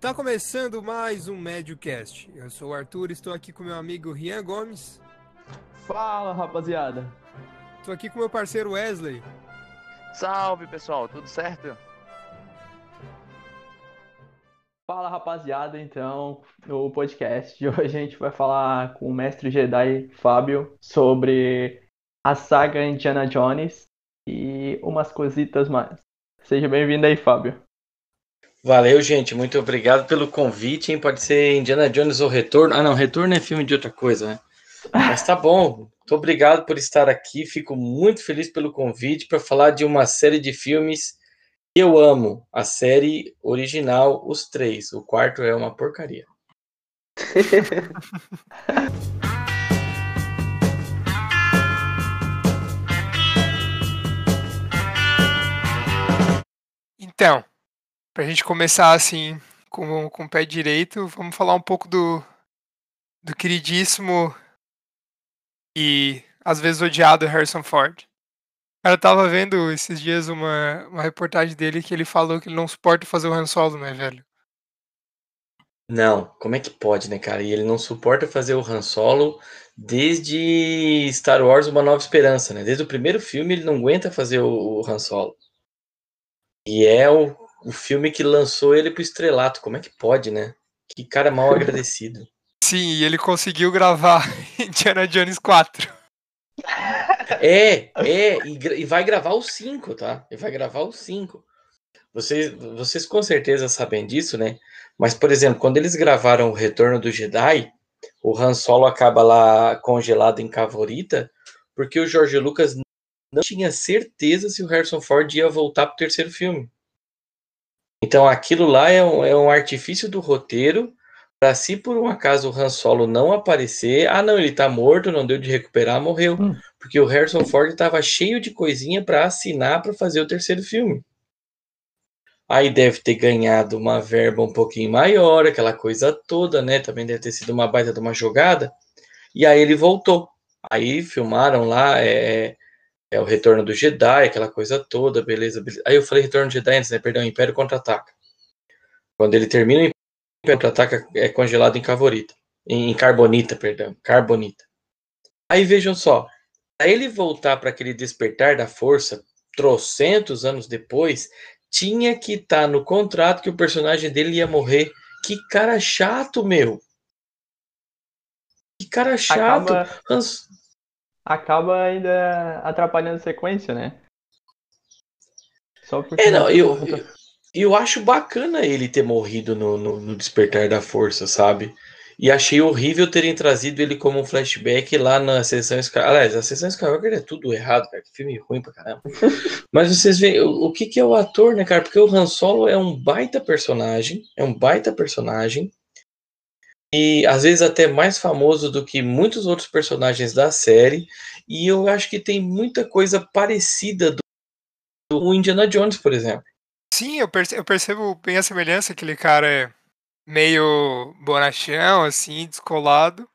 Tá começando mais um MédioCast. Eu sou o Arthur, estou aqui com meu amigo Rian Gomes. Fala, rapaziada. Estou aqui com meu parceiro Wesley. Salve, pessoal, tudo certo? Fala, rapaziada. Então, no podcast de hoje a gente vai falar com o mestre Jedi Fábio sobre a saga Indiana Jones e umas cositas mais. Seja bem-vindo aí, Fábio. Valeu, gente. Muito obrigado pelo convite. Hein? Pode ser Indiana Jones ou Retorno. Ah, não, Retorno é filme de outra coisa, né? Mas tá bom. Muito obrigado por estar aqui. Fico muito feliz pelo convite para falar de uma série de filmes que eu amo. A série original, os três. O quarto é uma porcaria. Então, pra gente começar assim com, com o pé direito, vamos falar um pouco do, do queridíssimo e às vezes odiado Harrison Ford. Cara, eu tava vendo esses dias uma, uma reportagem dele que ele falou que ele não suporta fazer o Han Solo, né, velho? Não, como é que pode, né, cara? E ele não suporta fazer o Han Solo desde Star Wars Uma Nova Esperança, né? Desde o primeiro filme ele não aguenta fazer o, o Han Solo. E é o, o filme que lançou ele pro estrelato. Como é que pode, né? Que cara mal agradecido. Sim, e ele conseguiu gravar Indiana Jones 4. É, é, e, e vai gravar o 5, tá? E vai gravar o 5. Vocês, vocês com certeza sabem disso, né? Mas, por exemplo, quando eles gravaram o Retorno do Jedi, o Han Solo acaba lá congelado em Cavorita, porque o George Lucas não tinha certeza se o Harrison Ford ia voltar pro terceiro filme. Então aquilo lá é um, é um artifício do roteiro para se por um acaso o Han Solo não aparecer, ah não, ele tá morto, não deu de recuperar, morreu. Hum. Porque o Harrison Ford tava cheio de coisinha para assinar para fazer o terceiro filme. Aí deve ter ganhado uma verba um pouquinho maior, aquela coisa toda, né? Também deve ter sido uma baita de uma jogada. E aí ele voltou. Aí filmaram lá é, é o Retorno do Jedi, aquela coisa toda, beleza, beleza. Aí eu falei Retorno do Jedi antes, né? Perdão, Império Contra-Ataca. Quando ele termina o Império Contra-Ataca, é congelado em Cavorita. Em, Carbonita, perdão. Carbonita. Aí vejam só. Pra ele voltar para aquele despertar da força, trocentos anos depois, tinha que estar no contrato que o personagem dele ia morrer. Que cara chato, meu. Que cara chato. Acaba, Hans- acaba ainda atrapalhando a sequência, né? Só porque. É, não, eu, eu, eu acho bacana ele ter morrido no, no, no Despertar da Força, sabe? E achei horrível terem trazido ele como um flashback lá na sessão Skywalker. Aliás, a sessão Skywalker é tudo errado, cara. Que filme ruim pra caramba. Mas vocês veem o, o que, que é o ator, né, cara? Porque o Han Solo é um baita personagem. É um baita personagem. E às vezes até mais famoso do que muitos outros personagens da série. E eu acho que tem muita coisa parecida do, do Indiana Jones, por exemplo. Sim, eu, perce- eu percebo bem a semelhança. Aquele cara é meio bonachão, assim, descolado.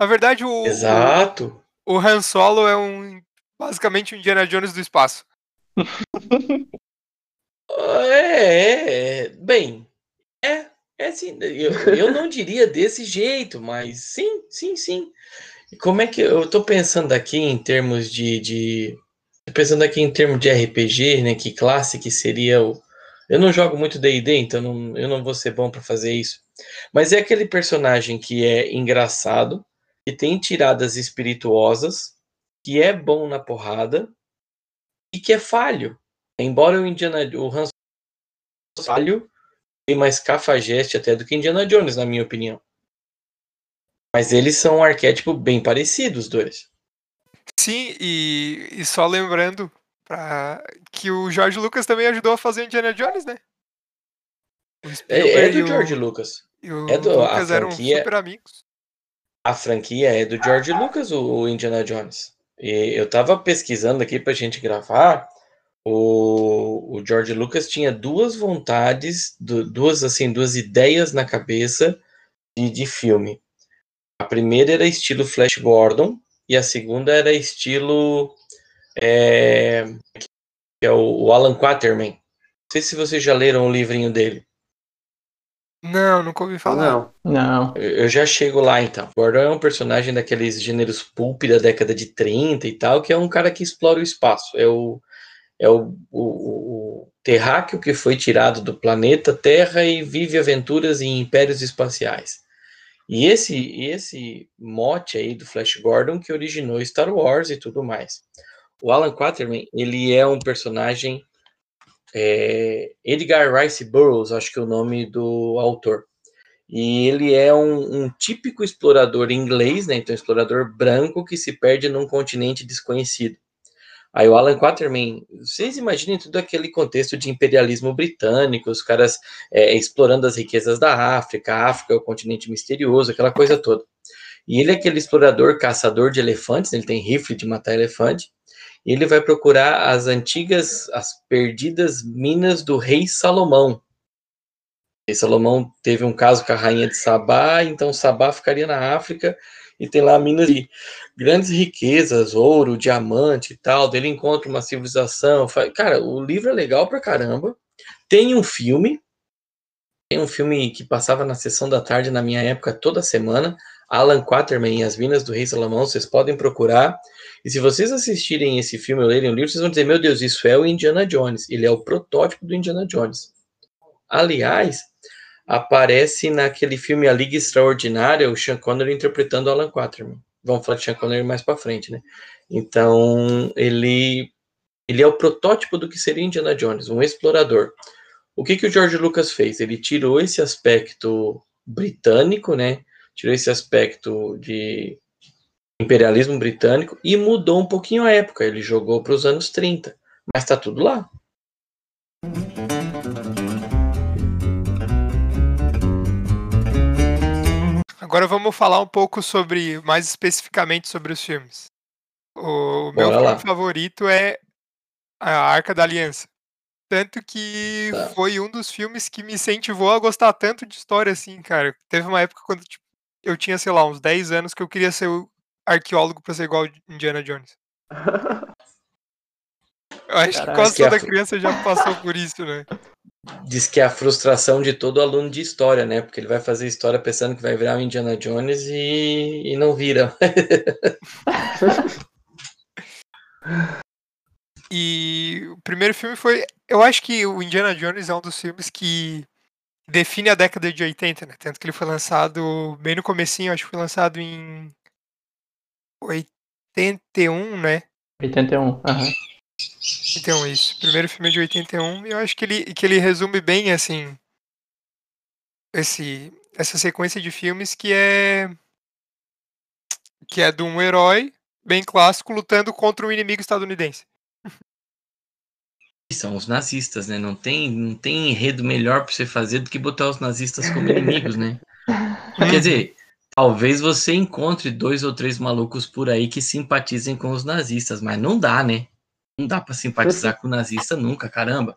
Na verdade, o, o, Exato. o Han Solo é um basicamente um Indiana Jones do espaço. É, é, é. bem, é, assim, eu, eu não diria desse jeito, mas sim, sim, sim. E Como é que eu tô pensando aqui em termos de, de pensando aqui em termos de RPG, né, que classe que seria o eu não jogo muito D&D, então não, eu não vou ser bom para fazer isso. Mas é aquele personagem que é engraçado, que tem tiradas espirituosas, que é bom na porrada e que é falho. Embora o Indiana o Han Solo falho, mais cafajeste até do que Indiana Jones, na minha opinião. Mas eles são um arquétipo bem parecido, os dois. Sim, e, e só lembrando pra, que o George Lucas também ajudou a fazer Indiana Jones, né? É, é do e o- George Lucas. E o é do- a Lucas eram franquia- super amigos. A franquia é do George Lucas, o, o Indiana Jones. E eu tava pesquisando aqui pra gente gravar. O, o George Lucas tinha duas vontades, du- duas assim, duas ideias na cabeça de, de filme. A primeira era estilo Flash Gordon e a segunda era estilo é, que é o, o Alan Quaterman. Não sei se vocês já leram o livrinho dele. Não, nunca ouvi falar. Não. Não. Eu eu já chego lá então. Gordon é um personagem daqueles gêneros pulp da década de 30 e tal, que é um cara que explora o espaço. É o, é o, o, o terráqueo que foi tirado do planeta Terra e vive aventuras em impérios espaciais. E esse, esse mote aí do Flash Gordon que originou Star Wars e tudo mais. O Alan Quaterman, ele é um personagem é, Edgar Rice Burroughs, acho que é o nome do autor. E ele é um, um típico explorador inglês, né? Então, explorador branco que se perde num continente desconhecido. Aí o Alan Quaterman, vocês imaginem todo aquele contexto de imperialismo britânico, os caras é, explorando as riquezas da África, a África é o continente misterioso, aquela coisa toda. E ele é aquele explorador, caçador de elefantes, ele tem rifle de matar elefante, e ele vai procurar as antigas, as perdidas minas do rei Salomão. E Salomão teve um caso com a rainha de Sabá, então Sabá ficaria na África e tem lá minas de grandes riquezas, ouro, diamante e tal. Ele encontra uma civilização. Cara, o livro é legal pra caramba. Tem um filme, tem um filme que passava na sessão da tarde na minha época toda semana. Alan Quaterman e as Minas do Rei Salomão, vocês podem procurar. E se vocês assistirem esse filme ou lerem o livro, vocês vão dizer: Meu Deus, isso é o Indiana Jones. Ele é o protótipo do Indiana Jones. Aliás, aparece naquele filme A Liga Extraordinária o Sean Connery interpretando Alan Quaterman. Vamos falar de Sean Connery mais para frente, né? Então, ele ele é o protótipo do que seria Indiana Jones, um explorador. O que que o George Lucas fez? Ele tirou esse aspecto britânico, né? Tirou esse aspecto de imperialismo britânico e mudou um pouquinho a época. Ele jogou para os anos 30, mas está tudo lá. Agora vamos falar um pouco sobre, mais especificamente sobre os filmes. O meu Bora filme lá. favorito é A Arca da Aliança. Tanto que Tá. foi um dos filmes que me incentivou a gostar tanto de história assim, cara. Teve uma época quando tipo, eu tinha, sei lá, uns 10 anos que eu queria ser arqueólogo pra ser igual Indiana Jones. Eu acho que Caraca, quase que a toda fu- criança já passou por isso, né? Diz que é a frustração de todo aluno de história, né? Porque ele vai fazer história pensando que vai virar o Indiana Jones e, e não vira. E o primeiro filme foi. Eu acho que o Indiana Jones é um dos filmes que define a década de 80, né? Tanto que ele foi lançado bem no comecinho, acho que foi lançado em 81, né? 81. Aham. Então, isso. Primeiro filme é de 81 e eu acho que ele, que ele resume bem, assim, esse, essa sequência de filmes que é que é de um herói bem clássico lutando contra um inimigo estadunidense. São os nazistas, né? Não tem, não tem enredo melhor para você fazer do que botar os nazistas como inimigos, né? Quer dizer, talvez você encontre dois ou três malucos por aí que simpatizem com os nazistas, mas não dá, né? Não dá para simpatizar com o nazista nunca, caramba.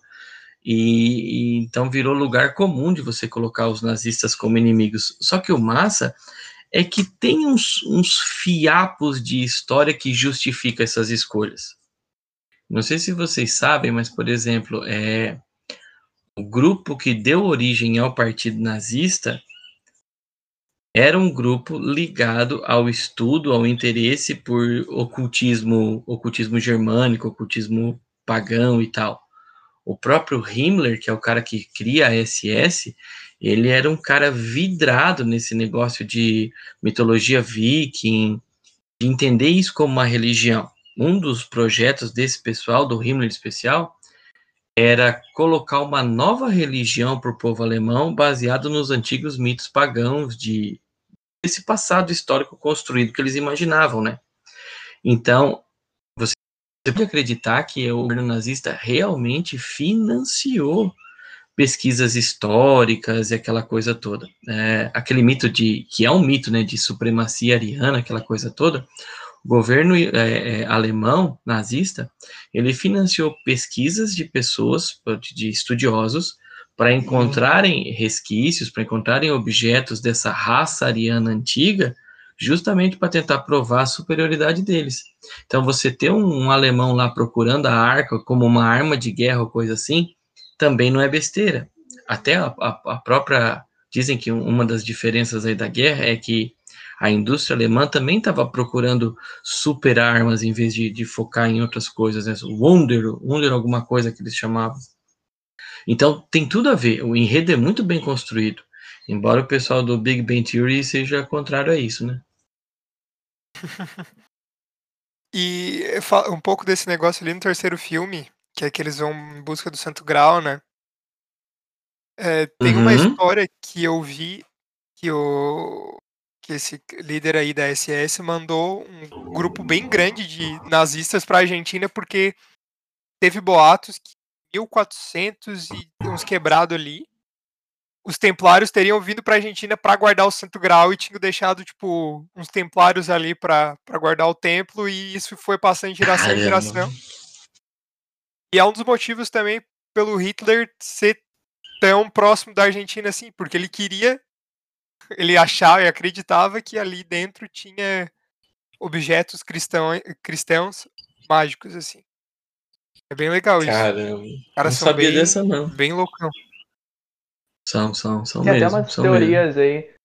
E, e então virou lugar comum de você colocar os nazistas como inimigos. Só que o massa é que tem uns, uns fiapos de história que justifica essas escolhas. Não sei se vocês sabem, mas, por exemplo, é, o grupo que deu origem ao Partido Nazista era um grupo ligado ao estudo, ao interesse por ocultismo, ocultismo germânico, ocultismo pagão e tal. O próprio Himmler, que é o cara que cria a SS, ele era um cara vidrado nesse negócio de mitologia viking, de entender isso como uma religião. Um dos projetos desse pessoal, do Himmler especial, era colocar uma nova religião para o povo alemão baseado nos antigos mitos pagãos de esse passado histórico construído que eles imaginavam, né? Então, você pode acreditar que o governo nazista realmente financiou pesquisas históricas e aquela coisa toda. É, aquele mito de, que é um mito, né, de supremacia ariana, aquela coisa toda, o governo é, alemão, nazista, ele financiou pesquisas de pessoas, de estudiosos, para encontrarem resquícios, para encontrarem objetos dessa raça ariana antiga, justamente para tentar provar a superioridade deles. Então, você ter um, um, alemão lá procurando a arca como uma arma de guerra ou coisa assim, também não é besteira. Até a, a, a própria Dizem que uma das diferenças aí da guerra é que a indústria alemã também estava procurando super armas em vez de, de focar em outras coisas, né? Wonder, Wonder alguma coisa que eles chamavam. Então tem tudo a ver, o enredo é muito bem construído, embora o pessoal do Big Bang Theory seja contrário a isso, né? e um pouco desse negócio ali no terceiro filme, que é que eles vão em busca do Santo Grau, né? É, tem uhum. uma história que eu vi que o que esse líder aí da SS mandou um grupo bem grande de nazistas para a Argentina porque teve boatos que 1400 e uns quebrado ali os templários teriam vindo para a Argentina para guardar o Santo Grau e tinham deixado tipo uns templários ali para guardar o templo e isso foi passando de geração Caramba. em geração. E é um dos motivos também pelo Hitler ser tão próximo da Argentina assim, porque ele queria ele achava e acreditava que ali dentro tinha objetos cristão, cristãos mágicos assim. É bem legal isso. Caramba. Cara, não sabia bem, dessa não. Bem loucão. São, são, são Tem mesmo. até umas teorias mesmo. aí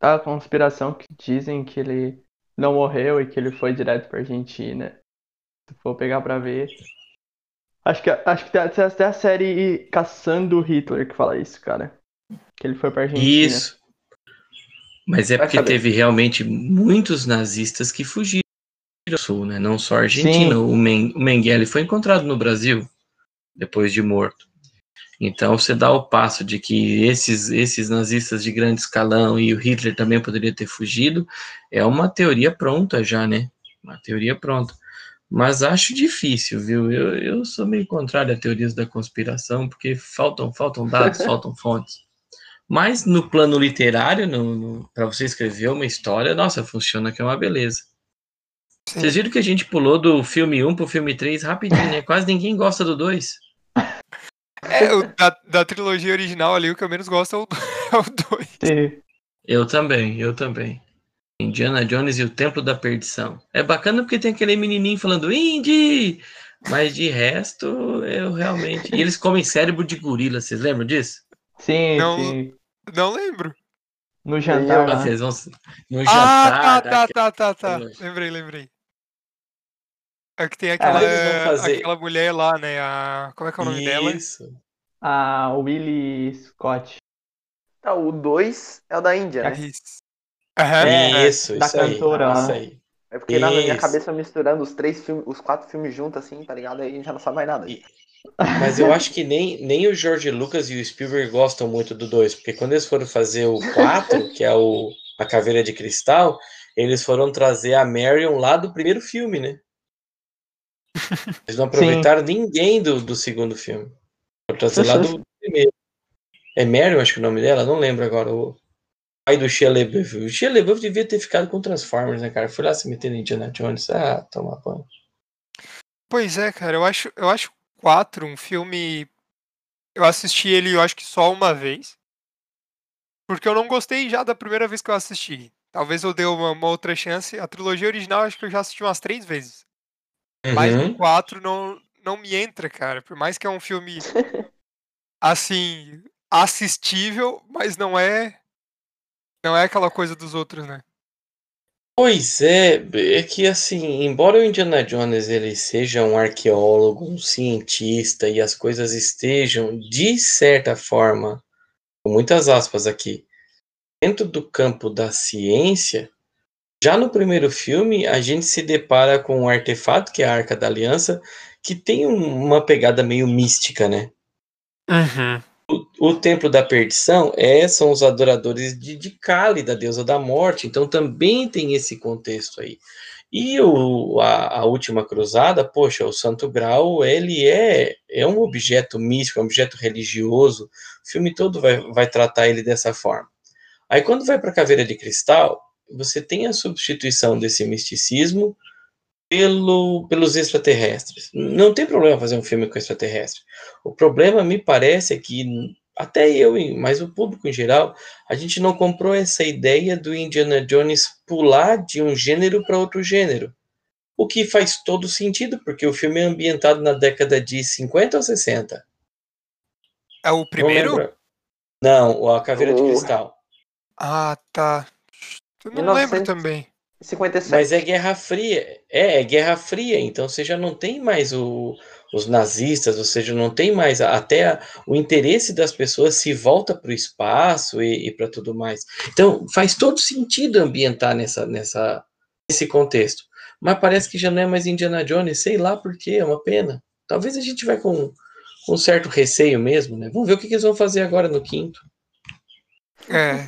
da conspiração que dizem que ele não morreu e que ele foi direto pra Argentina. Se for pegar pra ver. Acho que, acho que tem até a série Caçando Hitler que fala isso, cara. Que ele foi pra Argentina. Isso. Mas é Vai porque saber. teve realmente muitos nazistas que fugiram do sul, né? Não só a Argentina. O, Men o Mengele foi encontrado no Brasil depois de morto. Então, você dá o passo de que esses, esses nazistas de grande escalão e o Hitler também poderia ter fugido, é uma teoria pronta já, né? Uma teoria pronta. Mas acho difícil, viu? Eu, eu sou meio contrário a teorias da conspiração, porque faltam, faltam dados, faltam fontes. Mas no plano literário, no, no para você escrever uma história, nossa, funciona que é uma beleza. Sim. Vocês viram que a gente pulou do filme 1 pro filme 3 rapidinho, né? Quase ninguém gosta do 2. É, o, da, da, trilogia original ali, o que eu menos gosto é o 2. É eu também, eu também. Indiana Jones e o Templo da Perdição. É bacana porque tem aquele menininho falando Indy! Mas de resto, eu realmente. E eles comem cérebro de gorila, vocês lembram disso? Sim, não, sim. Não lembro. No jantar. Ah, vocês vão... No ah, jantar. Ah, tá, tá, tá, tá, tá. Lembrei, lembrei. É que tem aquela, fazer... aquela mulher lá, né? A... Como é que é o nome Isso. dela? Isso. A Willie Scott. Tá, o 2 é o da Índia, né? Uhum. É, isso, da isso cantora. Aí, isso aí. É porque na minha cabeça misturando os três filmes, os quatro filmes juntos, assim, tá ligado? Aí a gente já não sabe mais nada. E... Mas eu acho que nem, nem o George Lucas e o Spielberg gostam muito do 2, porque quando eles foram fazer o 4, que é o A Caveira de Cristal, eles foram trazer a Marion lá do primeiro filme, né? Eles não aproveitaram Sim. ninguém do, do segundo filme. Foram trazer lá do primeiro. É Marion, acho que é o nome dela, não lembro agora. O pai do Shia LaBeouf. O Shia LaBeouf devia ter ficado com Transformers, né, cara? Foi lá se metendo em Indiana Jones. Ah, toma banho. Pois é, cara. Eu acho, eu acho 4 um filme... Eu assisti ele, eu acho que só uma vez. Porque eu não gostei já da primeira vez que eu assisti. Talvez eu dê uma, uma outra chance. A trilogia original acho que eu já assisti umas três vezes. Uhum. Mas o 4 não, não me entra, cara. Por mais que é um filme, assim, assistível, mas não é. Não é aquela coisa dos outros, né? Pois é, é que assim, embora o Indiana Jones ele seja um arqueólogo, um cientista e as coisas estejam de certa forma, com muitas aspas aqui, dentro do campo da ciência, já no primeiro filme, a gente se depara com um artefato, que é a Arca da Aliança, que tem uma pegada meio mística, né? Uhum. O, Templo da Perdição é, são os adoradores de, de Kali, da deusa da morte, então também tem esse contexto aí. E o, a, a, última cruzada, poxa, o Santo Grau, ele é, é um objeto místico, é um objeto religioso. O filme todo vai, vai tratar ele dessa forma. Aí quando vai para a Caveira de Cristal, você tem a substituição desse misticismo pelo, pelos extraterrestres. Não tem problema fazer um filme com extraterrestre. O problema, me parece, é que até eu, mas o público em geral, a gente não comprou essa ideia do Indiana Jones pular de um gênero para outro gênero. O que faz todo sentido, porque o filme é ambientado na década de 50 ou 60. É o primeiro? Não, a Caveira de O- Cristal. Ah, tá. Eu não 1900. lembro também. 57. Mas é Guerra Fria. É, é Guerra Fria. Então você já não tem mais o- os nazistas, ou seja, não tem mais até a- o interesse das pessoas se volta para o espaço e, para tudo mais. Então faz todo sentido ambientar nessa, nessa, nesse contexto. Mas parece que já não é mais Indiana Jones, sei lá por quê, é uma pena. Talvez a gente vai com, com um certo receio mesmo, né? Vamos ver o que, que eles vão fazer agora no quinto. É,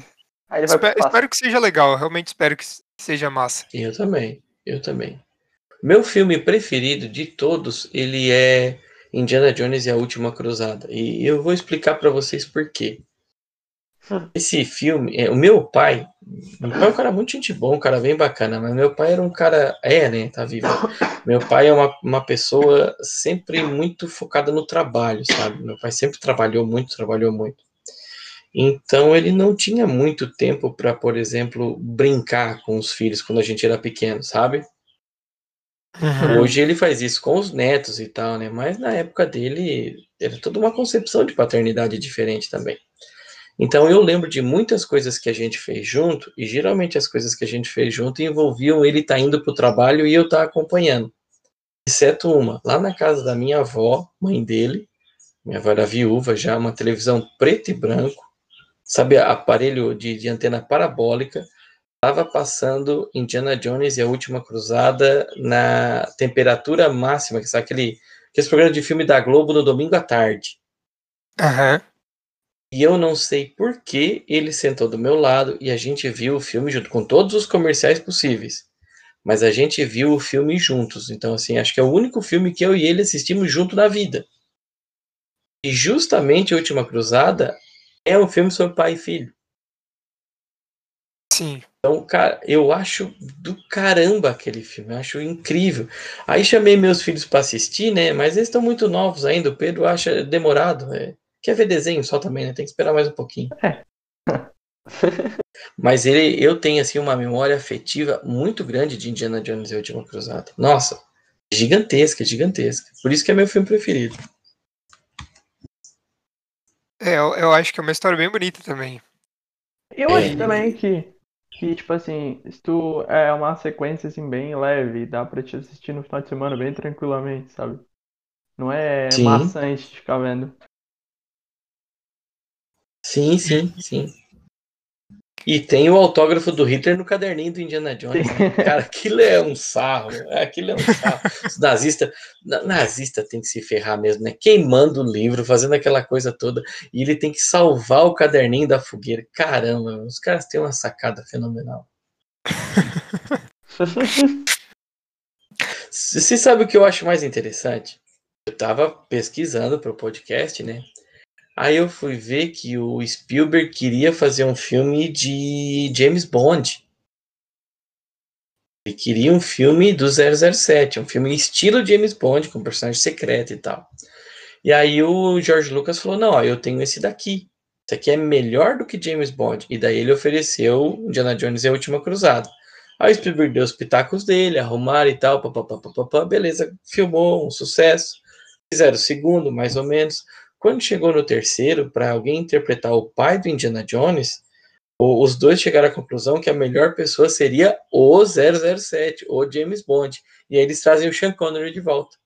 Aí ele vai pro espero, que seja legal. Realmente espero que seja massa. Eu também, eu também. Meu filme preferido de todos, ele é Indiana Jones e a Última Cruzada. E eu vou explicar para vocês por quê. Hum. Esse filme, é, o meu pai, meu pai é um cara muito gente bom, um cara bem bacana, mas meu pai era um cara, é, né, tá vivo. Meu pai é uma, uma pessoa sempre muito focada no trabalho, sabe? Meu pai sempre trabalhou muito, trabalhou muito. Então ele não tinha muito tempo para, por exemplo, brincar com os filhos quando a gente era pequeno, sabe? Uhum. Hoje ele faz isso com os netos e tal, né? Mas na época dele era toda uma concepção de paternidade diferente também. Então eu lembro de muitas coisas que a gente fez junto, e geralmente as coisas que a gente fez junto envolviam ele estar indo para o trabalho e eu estar acompanhando. Exceto uma, lá na casa da minha avó, mãe dele, minha avó era viúva já, uma televisão preto e branco, sabe, aparelho de, de antena parabólica, estava passando Indiana Jones e a Última Cruzada na temperatura máxima, que sabe aquele, aquele programa de filme da Globo no domingo à tarde. Aham. E eu não sei por que ele sentou do meu lado e a gente viu o filme junto com todos os comerciais possíveis. Mas a gente viu o filme juntos. Então, assim, acho que é o único filme que eu e ele assistimos junto na vida. E justamente A Última Cruzada é um filme sobre pai e filho. Sim. Então, cara, eu acho do caramba aquele filme, eu acho incrível. Aí chamei meus filhos para assistir, né? Mas eles estão muito novos ainda. O Pedro acha demorado. é. Quer ver desenho só também, né? Tem que esperar mais um pouquinho. Mas ele, eu tenho assim uma memória afetiva muito grande de Indiana Jones e a Última Cruzada. Nossa, gigantesca, gigantesca. Por isso que é meu filme preferido. É, eu, eu acho que é uma história bem bonita também. Eu É. acho também que, que, tipo assim, se tu é uma sequência assim bem leve, dá pra te assistir no final de semana bem tranquilamente, sabe? Não é Sim. maçante ficar vendo. Sim, sim, sim. E tem o autógrafo do Hitler no caderninho do Indiana Jones. né? Cara, aquilo é um sarro. Aquilo é um sarro. Os nazistas, nazista tem que se ferrar mesmo, né? Queimando o livro, fazendo aquela coisa toda. E ele tem que salvar o caderninho da fogueira. Caramba, os caras têm uma sacada fenomenal. Você sabe o que eu acho mais interessante? Eu tava pesquisando para o podcast, né? Aí eu fui ver que o Spielberg queria fazer um filme de James Bond. Ele queria um filme do 007, um filme estilo James Bond, com personagem secreto e tal. E aí o George Lucas falou: Não, ó, eu tenho esse daqui. Esse aqui é melhor do que James Bond. E daí ele ofereceu Indiana Jones e a Última Cruzada. Aí o Spielberg deu os pitacos dele, arrumaram e tal, papapá, beleza, filmou, um sucesso. Fizeram o segundo, mais ou menos. Quando chegou no terceiro, para alguém interpretar o pai do Indiana Jones, os dois chegaram à conclusão que a melhor pessoa seria o 007, o James Bond. E aí eles trazem o Sean Connery de volta.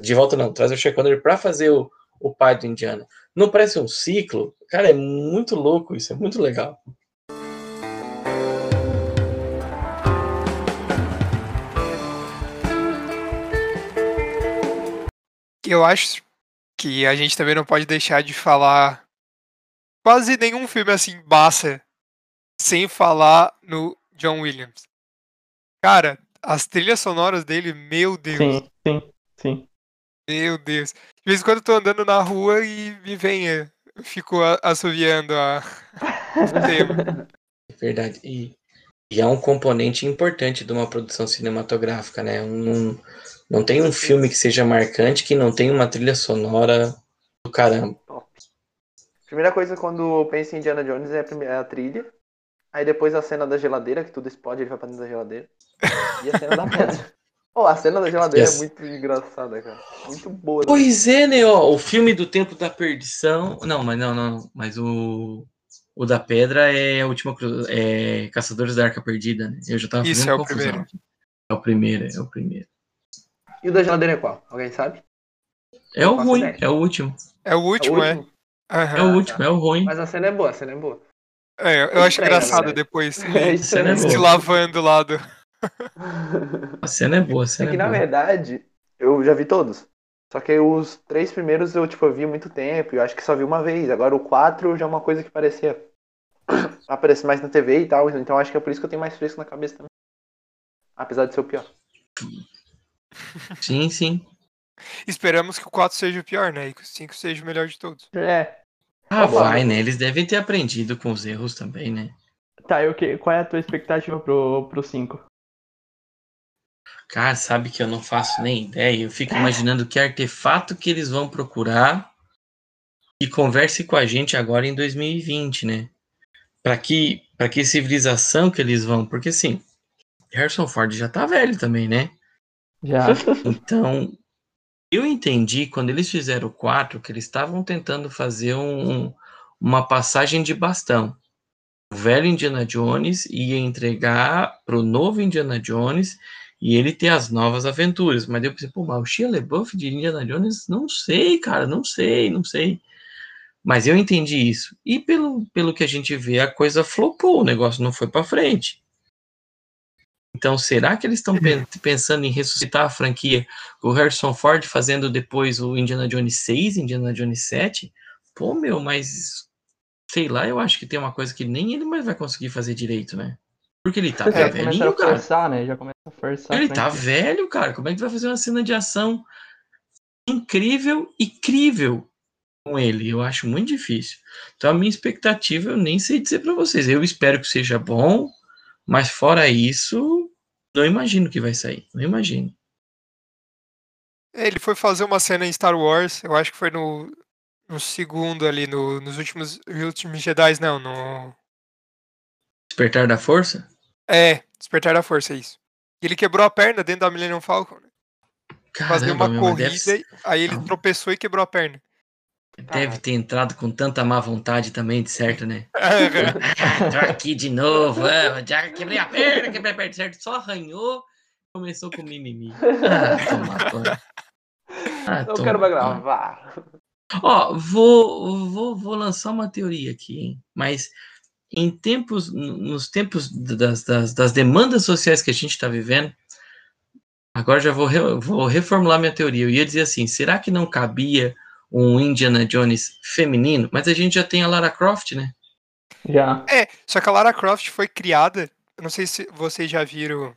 De volta não, trazem o Sean Connery para fazer o, o pai do Indiana. Não parece um ciclo? Cara, é muito louco isso, é muito legal. Eu acho que a gente também não pode deixar de falar quase nenhum filme assim massa sem falar no John Williams. Cara, as trilhas sonoras dele, meu Deus, Sim, sim, sim. meu Deus. De vez em quando eu tô andando na rua e me vem, eh, eu fico a- assoviando a o tema. É verdade. E, e é um componente importante de uma produção cinematográfica, né? Um- não tem um filme que seja marcante que não tenha uma trilha sonora do caramba. Primeira coisa quando eu penso em Indiana Jones é a, primeira, é a trilha. Aí depois a cena da geladeira, que tudo explode, ele vai pra dentro da geladeira. E a cena da pedra. Pô, a cena da geladeira Yes. é muito engraçada, cara. Muito boa. né? Pois é, né? Ó, o filme do Tempo da Perdição. Não, mas não, não. não. Mas o. O da Pedra é a última cru- é Caçadores da Arca Perdida, né? Eu já tava Isso, é o confusão. primeiro. É o primeiro, é o primeiro. E o da geladeira é qual? Alguém sabe? É o ruim, ideia. é o último. É o último, é? último? Aham. É o último, é o ruim. Mas a cena é boa, a cena é boa. É, eu acho Estranho, engraçado né? depois. É cena é estranho. boa. se lavando lá do. A cena é boa, a É cena que é na boa. verdade, eu já vi todos. Só que os três primeiros eu, tipo, eu vi há muito tempo, e eu acho que só vi uma vez. Agora o quatro já é uma coisa que parecia aparecer mais na TV e tal, então acho que é por isso que eu tenho mais fresco na cabeça também. Apesar de ser o pior. Sim, sim. Esperamos que o 4 seja o pior, né? E que o 5 seja o melhor de todos. É. Ah, vai, né? Eles devem ter aprendido com os erros também, né? Tá, e o que, qual é a tua expectativa pro 5? Cara, sabe que eu não faço nem ideia. Eu fico imaginando que artefato que eles vão procurar e converse com a gente agora em 2020, né? Para que, para que civilização que eles vão? Porque assim, Harrison Ford já tá velho também, né? Já. Então, eu entendi quando eles fizeram o 4 que eles estavam tentando fazer um- uma passagem de bastão. O velho Indiana Jones ia entregar pro novo Indiana Jones e ele ter as novas aventuras. Mas eu pensei, pô, mas o Shia LaBeouf de Indiana Jones, não sei, cara, não sei, não sei. Mas eu entendi isso. E pelo, pelo que a gente vê, a coisa flopou, o negócio não foi para frente. Então, será que eles estão pen- pensando em ressuscitar a franquia? O Harrison Ford fazendo depois o Indiana Jones 6, Indiana Jones 7? Pô, meu, mas sei lá, eu acho que tem uma coisa que nem ele mais vai conseguir fazer direito, né? Porque ele tá começaram velhinho, cara. forçar, né? Já começa a forçar. Ele tá velho, cara. Como é que tu vai fazer uma cena de ação incrível e crível com ele? Eu acho muito difícil. Então a minha expectativa eu nem sei dizer pra vocês. Eu espero que seja bom, mas fora isso, não imagino que vai sair. Não imagino. É, Ele foi fazer uma cena em Star Wars, eu acho que foi no, no segundo ali, no, nos últimos, últimos Jedi, não, no. Despertar da Força? É, Despertar da Força, é isso. Ele quebrou a perna dentro da Millennium Falcon. né? Fazer Caramba, uma corrida, deve, aí ele tropeçou e quebrou a perna. Deve ter entrado com tanta má vontade também, de certo, né? Ah, tô aqui de novo, ah, já quebrei a perna, quebrei a perna, certo? Só arranhou, começou com mimimi. Ah, toma. Ah, Eu toma quero mais gravar. Ó, vou, vou, vou lançar uma teoria aqui, hein? Mas em tempos, nos tempos das, das, das demandas sociais que a gente está vivendo, agora já vou, re- vou reformular minha teoria. Eu ia dizer assim: será que não cabia um Indiana Jones feminino? Mas a gente já tem a Lara Croft, né? Já. É, só que a Lara Croft foi criada. Não sei se vocês já viram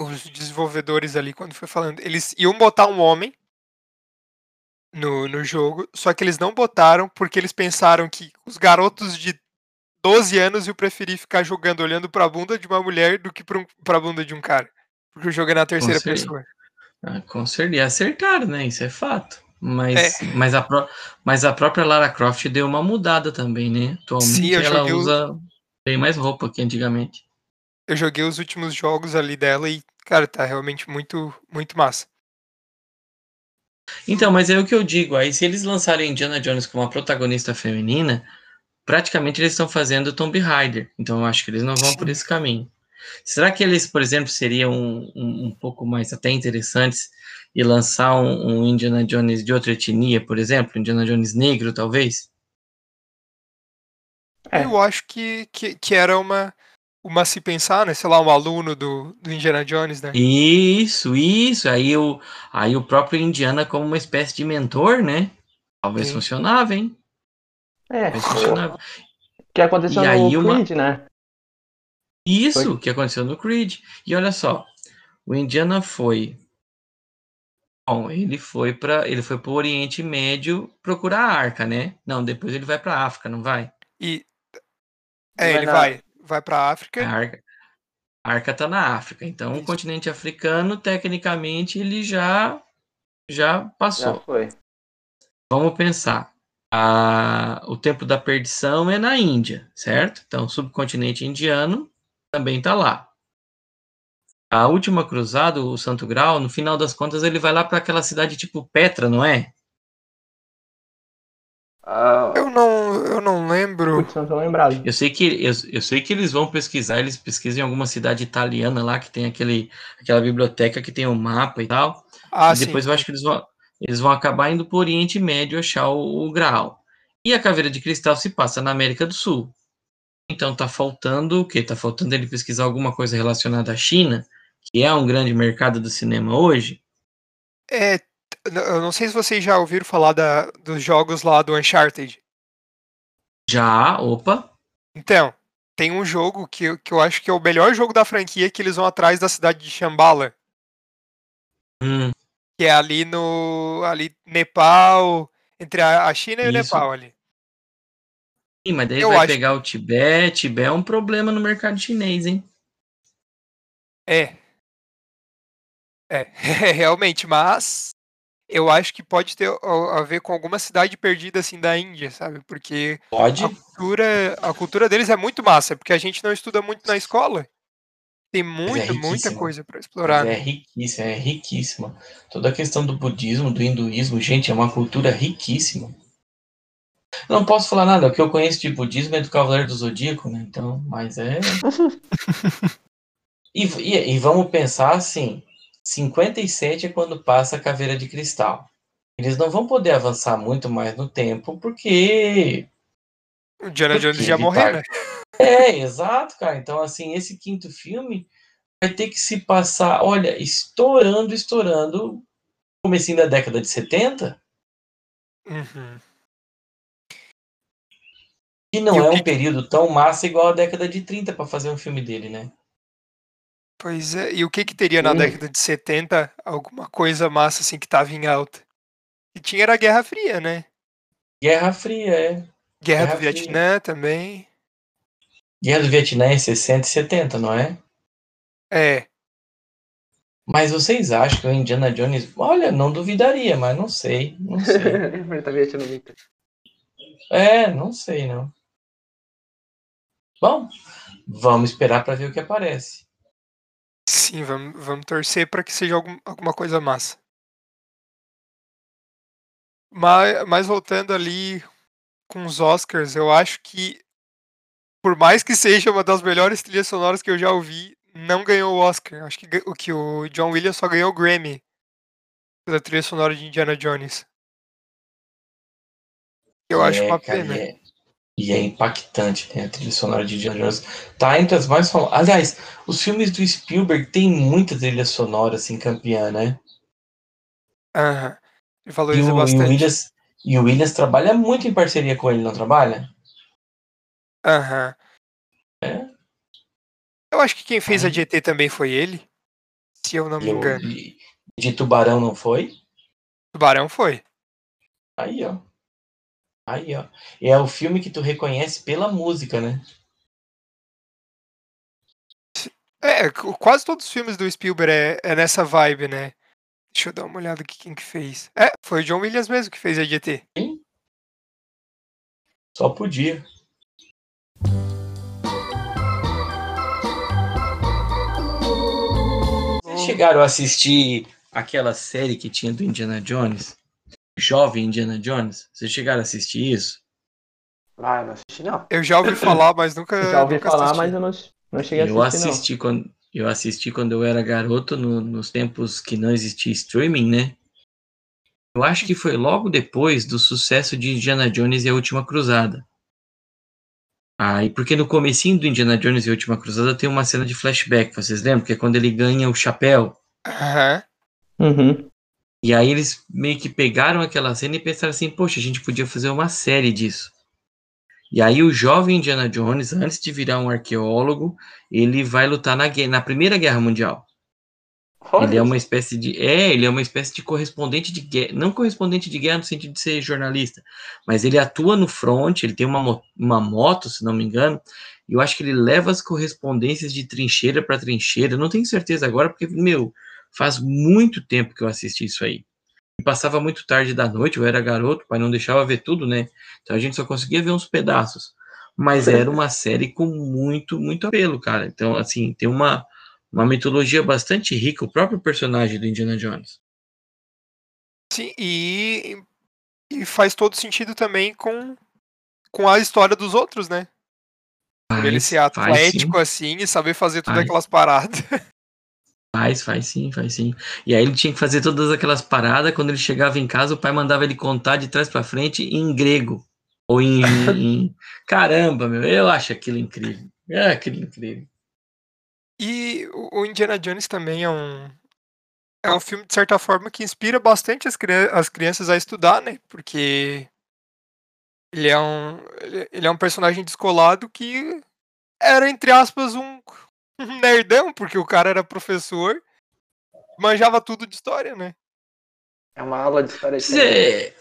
os desenvolvedores ali quando foi falando. Eles iam botar um homem no, no jogo, só que eles não botaram porque eles pensaram que os garotos de 12 anos iam preferir ficar jogando olhando pra bunda de uma mulher do que pra, um, pra bunda de um cara. Porque o jogo é na terceira pessoa. Ah, com certeza. Acertaram, né? Isso é fato. Mas, mas, a pró- mas a própria Lara Croft deu uma mudada também, né? Atualmente Sim, eu ela joguei o- usa bem mais roupa que antigamente. Eu joguei os últimos jogos ali dela e, cara, tá realmente muito, muito massa. Então, mas é o que eu digo. Aí, se eles lançarem Indiana Jones como uma protagonista feminina, praticamente eles estão fazendo Tomb Raider. Então, eu acho que eles não vão por Sim. esse caminho. Será que eles, por exemplo, seriam um, um, um pouco mais até interessantes e lançar um, um Indiana Jones de outra etnia, por exemplo? Indiana Jones negro, talvez? É. Eu acho que, que, que era uma, uma se pensar, né? Sei lá, um aluno do, do Indiana Jones, né? Isso, isso. Aí o, aí o próprio Indiana como uma espécie de mentor, né? Talvez Sim. funcionava, hein? É. Talvez funcionava. O que aconteceu E no aí uma- Creed, né? Isso que aconteceu no Creed. E olha só, o Indiana foi. Bom, ele foi para ele foi para o Oriente Médio procurar a arca, né? Não, depois ele vai para a África, não vai? E. É, Vai ele na- vai. Vai pra A África. arca, a arca tá na África. Então, o Isso. continente africano, tecnicamente, ele já já Já passou. foi. Vamos pensar. A, o tempo da perdição é na Índia, certo? Então, o subcontinente indiano também está lá. A última cruzada, o Santo Grau, no final das contas, ele vai lá para aquela cidade tipo Petra, não é? Ah, Eu não, eu não lembro. Putz, não tô lembrado. Eu sei que eu, eu sei que eles vão pesquisar, eles pesquisam em alguma cidade italiana lá que tem aquele, aquela biblioteca que tem o um mapa e tal. Ah, e sim. depois eu acho que eles vão, eles vão acabar indo para o Oriente Médio achar o, o Graal. E a caveira de cristal se passa na América do Sul. Então tá faltando o quê? Tá faltando ele pesquisar alguma coisa relacionada à China, que é um grande mercado do cinema hoje. É, eu não sei se vocês já ouviram falar da, dos jogos lá do Uncharted. Já, opa, Então, tem um jogo que, eu- que eu acho que é o melhor jogo da franquia que eles vão atrás da cidade de Shambhala, hum, que é ali no ali Nepal, entre a, China e o. Nepal ali. ih, mas daí Eu vai acho- pegar o Tibete, Tibete é um problema no mercado chinês, hein? É. É, realmente, mas eu acho que pode ter a ver com alguma cidade perdida assim da Índia, sabe? Porque Pode. a cultura, a cultura deles é muito massa, porque a gente não estuda muito na escola. Tem muita, muita riquíssima. coisa para explorar. Mas é né? riquíssima, é riquíssima. Toda a questão do budismo, do hinduísmo, gente, é uma cultura riquíssima. Não posso falar nada, o que eu conheço de budismo é do Cavaleiro do Zodíaco, né? Então, mas é. e, e, e vamos pensar assim: 57 é quando passa a caveira de cristal. Eles não vão poder avançar muito mais no tempo, porque O Diana Jones que ia morrer, evitar? né? É, exato, cara. Então, assim, esse quinto filme vai ter que se passar, olha, estourando, estourando, comecinho da década de 70, Uhum. e não E é um que que- período tão massa igual a década de 30 para fazer um filme dele, né? Pois é, e o que que teria na Hum. década de 70? Alguma coisa massa assim que tava em alta. E tinha era a Guerra Fria, né? Guerra Fria, é. Guerra, Guerra do Fria. Vietnã também. Guerra do Vietnã é 60 e 70, não é? É, Mas vocês acham que o Indiana Jones. Olha, não duvidaria, mas não sei. Não sei. Tá é, não sei, não. Bom, vamos esperar para ver o que aparece. Sim, vamos, vamos torcer para que seja algum- alguma coisa massa. Mas, mas voltando ali com os Oscars, eu acho que, por mais que seja uma das melhores trilhas sonoras que eu já ouvi, não ganhou o Oscar. Acho que o que o John Williams só ganhou o Grammy pela trilha sonora de Indiana Jones. Eu acho É, uma cara, pena. É, e é impactante, né? A trilha sonora de Indiana Jones. Tá entre as mais famosas. Aliás, os filmes do Spielberg tem muita trilha sonora, assim, campeã, né? Aham. E o, e o bastante. Williams, e o Williams trabalha muito em parceria com ele, não trabalha? Aham. É. Eu acho que quem fez a Ai. GT também foi ele. Se eu não me engano. e- de Tubarão não foi? Tubarão foi. Aí, ó. Aí, ó. E é o filme que tu reconhece pela música, né? É, qu- quase todos os filmes do Spielberg é, é nessa vibe, né? Deixa eu dar uma olhada aqui quem que fez. É, foi o John Williams mesmo que fez a GT. Só podia. Vocês chegaram a assistir aquela série que tinha do Indiana Jones? Jovem Indiana Jones? Vocês chegaram a assistir isso? Ah, não assisti não. Eu já ouvi falar, mas nunca. Já ouvi nunca falar, assisti. mas eu não, não cheguei a Eu assistir, assisti quando eu assisti quando eu era garoto no- nos tempos que não existia streaming, né? Eu acho que foi logo depois do sucesso de Indiana Jones e a Última Cruzada. Aí, porque no comecinho do Indiana Jones e a Última Cruzada tem uma cena de flashback, vocês lembram? Que é quando ele ganha o chapéu. Aham. não. Uhum. E aí eles meio que pegaram aquela cena e pensaram assim, poxa, a gente podia fazer uma série disso. E aí o jovem Indiana Jones, antes de virar um arqueólogo, ele vai lutar na, guerra- na Primeira Guerra Mundial. Ele é uma espécie de. É, ele é uma espécie de correspondente de guerra. Não correspondente de guerra no sentido de ser jornalista, mas ele atua no front, ele tem uma, uma moto, se não me engano, e eu acho que ele leva as correspondências de trincheira para trincheira. Não tenho certeza agora, porque, meu, faz muito tempo que eu assisti isso aí. E passava muito tarde da noite, eu era garoto, o pai não deixava ver tudo, né? Então a gente só conseguia ver uns pedaços. Mas era uma série com muito, muito apelo, cara. Então, assim, tem uma uma mitologia bastante rica, o próprio personagem do Indiana Jones. Sim, e, e faz todo sentido também com, com a história dos outros, né? Por ele ser atlético faz, assim e saber fazer todas Faz. aquelas paradas. Faz, faz sim, faz sim. E aí ele tinha que fazer todas aquelas paradas. Quando ele chegava em casa, o pai mandava ele contar de trás para frente em grego. Ou em, em- Caramba, meu, eu acho aquilo incrível. É aquilo incrível. E o Indiana Jones também é um é um filme de certa forma que inspira bastante as, crian- as crianças a estudar, né? Porque ele é um ele é um personagem descolado que era entre aspas um nerdão, porque o cara era professor, manjava tudo de história, né? É uma aula de história. Você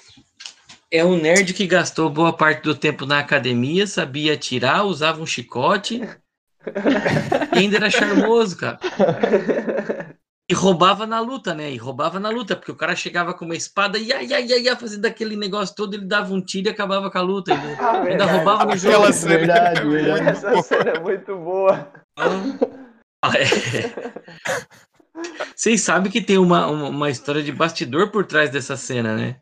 é um nerd que gastou boa parte do tempo na academia, sabia atirar, usava um chicote e ainda era charmoso, cara. E roubava na luta, né? E roubava na luta, porque o cara chegava com uma espada e ia, ia, ia, ia fazendo aquele negócio todo, ele dava um tiro e acabava com a luta. Ainda, Ah, ainda verdade. roubava no jogo. Aquela cena Verdade, é muito verdade. Essa cena é muito boa. Ah, é. Vocês sabem que tem uma, uma, uma história de bastidor por trás dessa cena, né?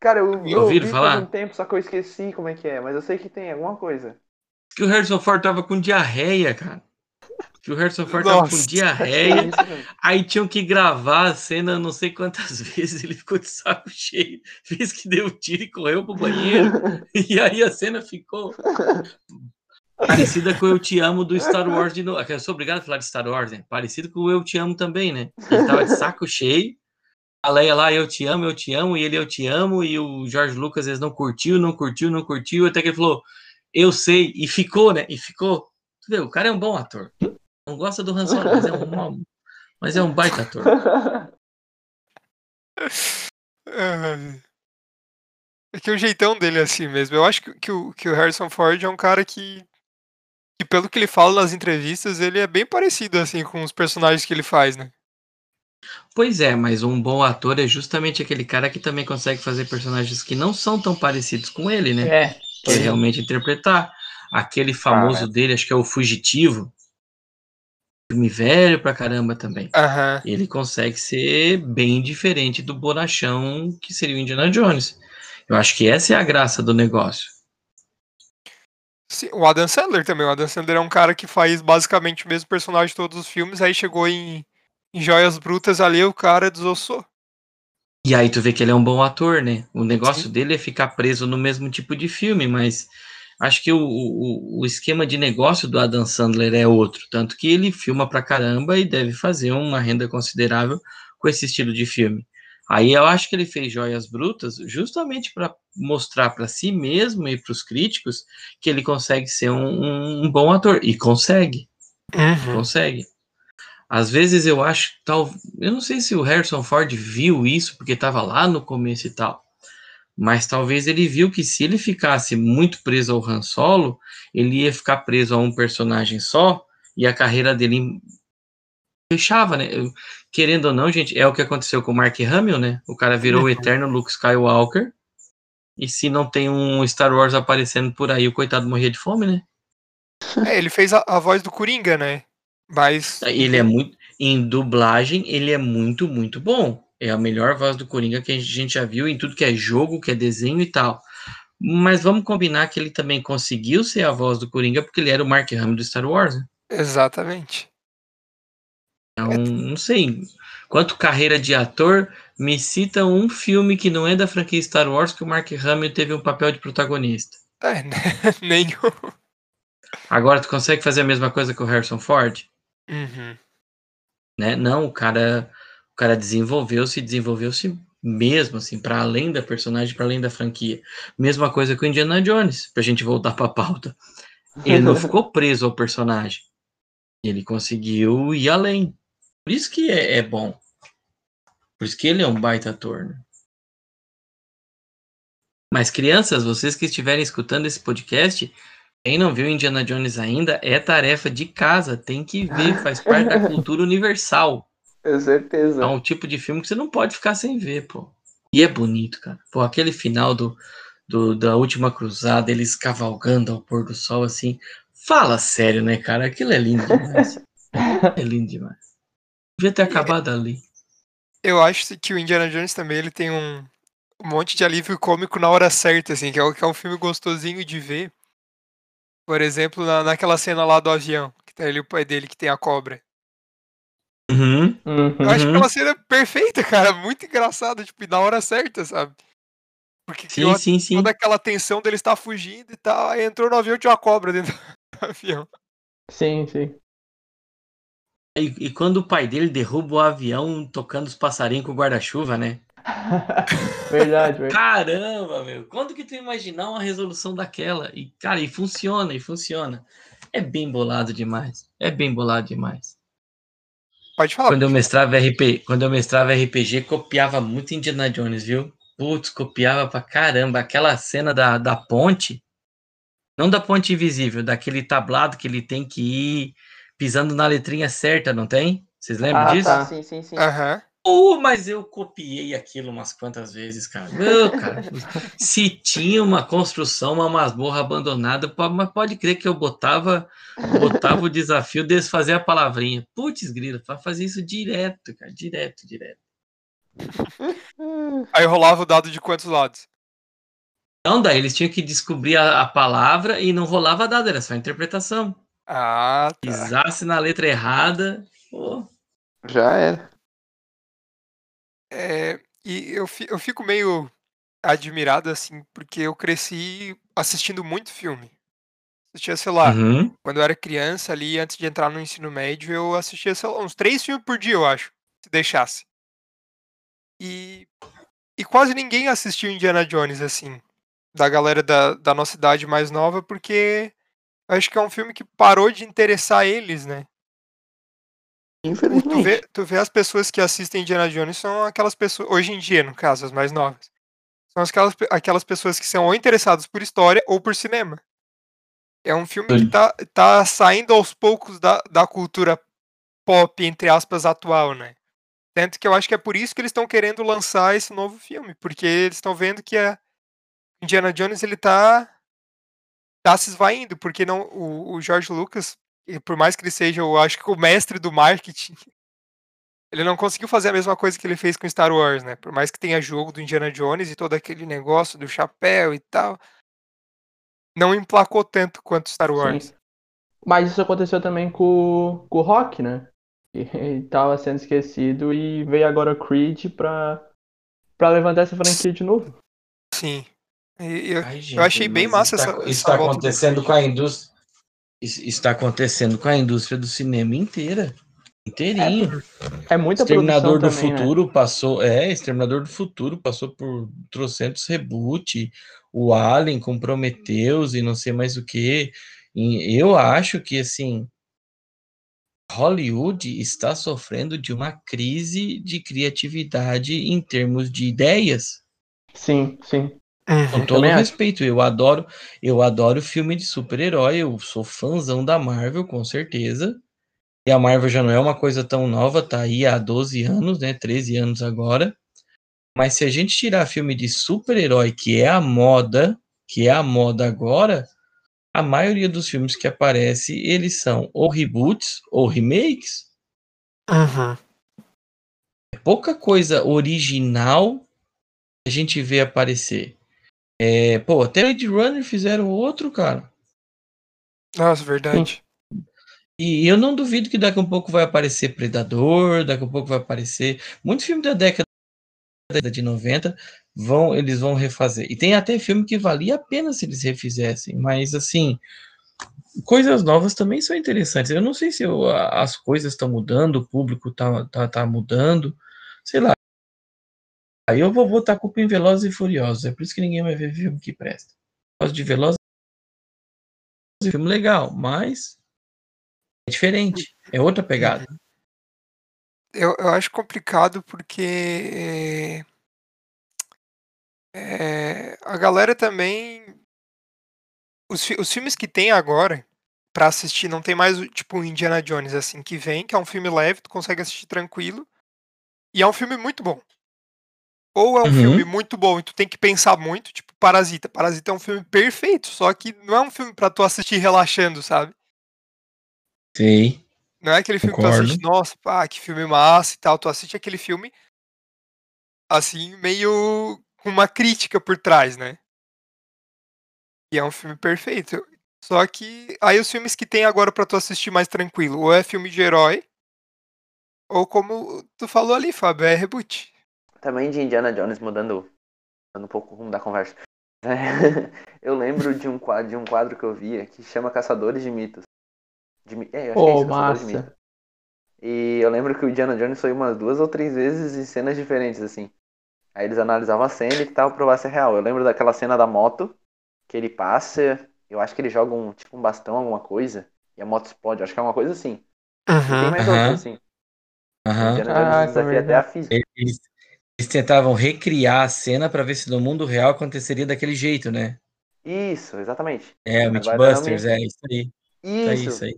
Cara, eu, eu ouvi falar? faz um tempo, só que eu esqueci como é que é, mas eu sei que tem alguma coisa. Que o Harrison Ford tava com diarreia, cara. Que o Harrison Ford tava com Nossa. É diarreia. isso mesmo. Aí tinham que gravar a cena não sei quantas vezes, ele ficou de saco cheio, fez que deu tiro e correu pro banheiro, e aí a cena ficou parecida com Eu Te Amo do Star Wars de novo. Eu sou obrigado a falar de Star Wars, né? Parecido com Eu Te Amo também, né? Ele tava de saco cheio, a Leia lá, Eu Te Amo, Eu Te Amo, e ele Eu Te Amo, e o George Lucas vezes não curtiu, não curtiu, não curtiu, até que ele falou, eu sei, e ficou, né? E ficou. Tu vê, o cara é um bom ator. Não gosta do Han Solo, mas é um, mas é um baita ator. Ai. É que o jeitão dele é assim mesmo. Eu acho que, que o, que o Harrison Ford é um cara que, que, pelo que ele fala nas entrevistas, ele é bem parecido assim com os personagens que ele faz, né? Pois é, mas um bom ator é justamente aquele cara que também consegue fazer personagens que não são tão parecidos com ele, né? É. Que é realmente interpretar. Aquele famoso Ah, dele, acho que é o Fugitivo. Filme velho pra caramba também. Aham. Ele consegue ser bem diferente do bonachão que seria o Indiana Jones. Eu acho que essa é a graça do negócio. Sim, o Adam Sandler também. O Adam Sandler é um cara que faz basicamente o mesmo personagem em todos os filmes. Aí chegou em, em Joias Brutas ali, o cara desossou. E aí tu vê que ele é um bom ator, né? O negócio Sim. dele é ficar preso no mesmo tipo de filme, mas acho que o, o, o esquema de negócio do Adam Sandler é outro. Tanto que ele filma pra caramba e deve fazer uma renda considerável com esse estilo de filme. Aí eu acho que ele fez Joias Brutas justamente para mostrar para si mesmo e para os críticos que ele consegue ser um, um- bom ator. E consegue. Uhum. Consegue. Às vezes eu acho tal. Eu não sei se o Harrison Ford viu isso, porque estava lá no começo e tal. Mas talvez ele viu que se ele ficasse muito preso ao Han Solo, ele ia ficar preso a um personagem só e a carreira dele fechava, né? Querendo ou não, gente, é o que aconteceu com o Mark Hamill, né? O cara virou o Uhum. eterno Luke Skywalker. E se não tem um Star Wars aparecendo por aí, o coitado morria de fome, né? É, ele fez a, a voz do Coringa, né? Mas. Ele é muito. Em dublagem, ele é muito, muito bom. É a melhor voz do Coringa que a gente já viu em tudo que é jogo, que é desenho e tal. Mas vamos combinar que ele também conseguiu ser a voz do Coringa porque ele era o Mark Hamill do Star Wars. né? Exatamente. Então, não sei. Quanto carreira de ator, me cita um filme que não é da franquia Star Wars que o Mark Hamill teve um papel de protagonista. É, né? nenhum. Agora, tu consegue fazer a mesma coisa com o Harrison Ford? Uhum. né? Não, o cara, o cara desenvolveu-se, desenvolveu-se mesmo assim, para além da personagem, para além da franquia. Mesma coisa com Indiana Jones, pra gente voltar para a pauta. Ele não ficou preso ao personagem. Ele conseguiu ir além. Por isso que é, é bom. Por isso que ele é um baita ator. Né? Mas crianças, vocês que estiverem escutando esse podcast, quem não viu Indiana Jones ainda, é tarefa de casa, tem que ver, faz parte da cultura universal. Com certeza. É um tipo de filme que você não pode ficar sem ver, pô. E é bonito, cara. Pô, aquele final do, do- da última cruzada, eles cavalgando ao pôr do sol, assim. Fala sério, né, cara? Aquilo é lindo demais. É lindo demais. Devia ter acabado ali. Eu acho que o Indiana Jones também ele tem um, um monte de alívio cômico na hora certa, assim, que é, que é um filme gostosinho de ver. Por exemplo, na, naquela cena lá do avião, que tá ele e o pai dele que tem a cobra. Uhum. Uhum. Eu acho Uhum. aquela cena perfeita, cara, muito engraçada, tipo, e na hora certa, sabe? Porque criou Sim, sim, sim. toda aquela tensão dele estar fugindo e tal, aí entrou no avião e tinha uma cobra dentro do avião. Sim, sim. E, e quando o pai dele derruba o avião tocando os passarinhos com o guarda-chuva, né? verdade, verdade. Caramba, meu. Quando que tu imaginar uma resolução daquela? E, cara, e funciona, e funciona. É bem bolado demais. É bem bolado demais. Pode falar. Quando eu mestrava RP, quando eu mestrava RPG, copiava muito Indiana Jones, viu? Putz, copiava pra caramba. Aquela cena da, da ponte, não da ponte invisível, daquele tablado que ele tem que ir pisando na letrinha certa, não tem? Vocês lembram Ah, disso? tá. Ah, sim, sim, sim. Aham. Oh, mas eu copiei aquilo umas quantas vezes, cara. Não, cara. Se tinha uma construção, uma masmorra abandonada, mas pode crer que eu botava, botava o desafio de desfazer a palavrinha. Putz, grilo, para fazer isso direto, cara, direto, direto. Aí rolava o dado de quantos lados? Então, daí eles tinham que descobrir a, a palavra e não rolava dado, era só interpretação. Ah, tá. Pisasse na letra errada, pô, Já era. É, e eu, fi- eu fico meio admirado, assim, porque eu cresci assistindo muito filme. Assistia, sei lá, uhum, quando eu era criança ali, antes de entrar no ensino médio, eu assistia, sei lá, uns três filmes por dia, eu acho, se deixasse. E, e quase ninguém assistiu Indiana Jones, assim, da galera da, da nossa idade mais nova, porque acho que é um filme que parou de interessar eles, né? Tu Infelizmente. vê, tu vê as pessoas que assistem Indiana Jones são aquelas pessoas, hoje em dia, no caso, as mais novas. São aquelas, aquelas pessoas que são ou interessadas por história ou por cinema. É um filme que tá, tá saindo aos poucos da, da cultura pop, entre aspas, atual, né? Tanto que eu acho que é por isso que eles estão querendo lançar esse novo filme, porque eles estão vendo que a Indiana Jones ele tá tá se esvaindo, porque não o, o George Lucas, e por mais que ele seja, eu acho que o mestre do marketing, ele não conseguiu fazer a mesma coisa que ele fez com Star Wars, né? Por mais que tenha jogo do Indiana Jones e todo aquele negócio do chapéu e tal, não emplacou tanto quanto Star Wars. Sim. Mas isso aconteceu também com, com o Rock, né? Que tava sendo esquecido e veio agora o Creed pra, pra levantar essa franquia de novo. Sim. Eu, Ai, gente, achei bem mas massa isso essa- tá- essa Isso está acontecendo com a indústria. Está acontecendo com a indústria do cinema inteira. Inteirinho. É muita Exterminador do produção também, né? Futuro passou. É, Exterminador do Futuro passou por trocentos reboot. O Alien com Prometheus e não sei mais o que. Eu acho que assim. Hollywood está sofrendo de uma crise de criatividade em termos de ideias. Sim, sim. Com todo também acho. respeito, eu adoro, eu adoro filme de super-herói, eu sou fãzão da Marvel, com certeza. E a Marvel já não é uma coisa tão nova, tá aí há 12 anos, né, 13 anos agora. Mas se a gente tirar filme de super-herói, que é a moda, que é a moda agora, a maioria dos filmes que aparece, eles são ou reboots ou remakes. Uhum. É pouca coisa original a gente vê aparecer. É, pô, até Blade Runner fizeram outro, cara. Nossa, verdade. E eu não duvido que daqui a um pouco vai aparecer Predador, daqui a pouco vai aparecer. Muitos filmes da década de 90 vão, eles vão refazer. E tem até filme que valia a pena se eles refizessem, mas assim, coisas novas também são interessantes. Eu não sei se eu- as coisas estão mudando, o público tá, tá, tá mudando, sei lá. Aí eu vou botar a culpa em Velozes e Furiosos, é por isso que ninguém vai ver filme que presta. Gosto de Velozes e filme legal, mas é diferente, é outra pegada. Eu, eu acho complicado porque é, a galera também. Os, os filmes que tem agora pra assistir não tem mais tipo Indiana Jones assim que vem, que é um filme leve, tu consegue assistir tranquilo. E é um filme muito bom. Ou é um Uhum. filme muito bom e tu tem que pensar muito, tipo Parasita. Parasita é um filme perfeito, só que não é um filme pra tu assistir relaxando, sabe? Sei. Não é aquele filme que tu Concordo. assiste, nossa, pá, que filme massa e tal. Tu assiste aquele filme, assim, meio com uma crítica por trás, né? E é um filme perfeito. Só que aí os filmes que tem agora pra tu assistir mais tranquilo, ou é filme de herói, ou como tu falou ali, Fábio, é reboot. Também de Indiana Jones, mudando, mudando um pouco o rumo da conversa. eu lembro de um, quadro, de um quadro que eu via que chama Caçadores de Mitos. De, é, eu acho que é isso, Caçadores de massa. Mitos. E eu lembro que o Indiana Jones foi umas duas ou três vezes em cenas diferentes, assim. Aí eles analisavam a cena e tal, provar se é real. Eu lembro daquela cena da moto, que ele passa, eu acho que ele joga um, tipo um bastão, alguma coisa, e a moto explode, acho que é uma coisa assim. E tem mais Aham. outras, assim. O. Indiana Jones desafia até a física. Eles, eles tentavam recriar a cena pra ver se no mundo real aconteceria daquele jeito, né? Isso, exatamente. É, o Mythbusters, é isso aí. Isso aí, Isso. aí.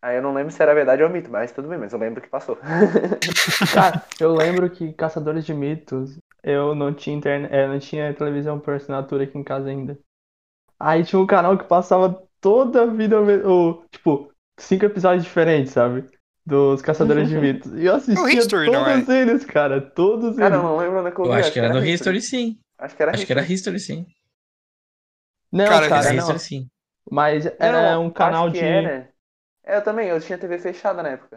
Aí eu não lembro se era verdade ou mito, mas tudo bem, mas eu lembro que passou. Cara, eu lembro que Caçadores de Mitos, eu não tinha internet, eu não tinha televisão por assinatura aqui em casa ainda. Aí tinha um canal que passava toda a vida, o, tipo, cinco episódios diferentes, sabe? Dos Caçadores de Mitos. E eu assistia History, todos eles, cara, todos Cara, eu eles. não lembro onde é eu Eu acho que era no History, sim. Acho que era Acho que era History. History, sim. Não, Cara, cara, Era não. History, sim. Mas era Não, um canal acho que de. Era. É, eu também, eu tinha TV fechada na época.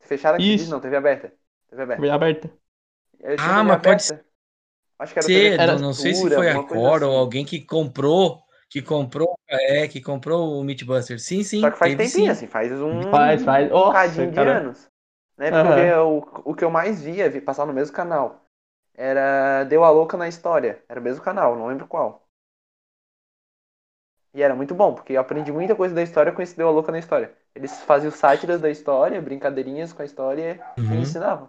Fechada que diz, não, TV aberta. TV aberta. TV aberta. Eu tinha Ah, TV mas pode aberta. Acho que era Ser, TV Era não, não sei se foi a coisa Cora ou assim. alguém que comprou, que comprou, é, que comprou o Mythbusters. Sim, sim, Só que faz teve tempinho, sim. assim, faz um Faz, faz. um Nossa, bocadinho de cara. anos. Eu Aham. via o, o que eu mais via, vi passar no mesmo canal. Era Deu a Louca na História. Era o mesmo canal, não lembro qual. E era muito bom, porque eu aprendi muita coisa da história com esse Deu a Louca na História. Eles faziam sátiras da história, brincadeirinhas com a história e Uhum. ensinavam.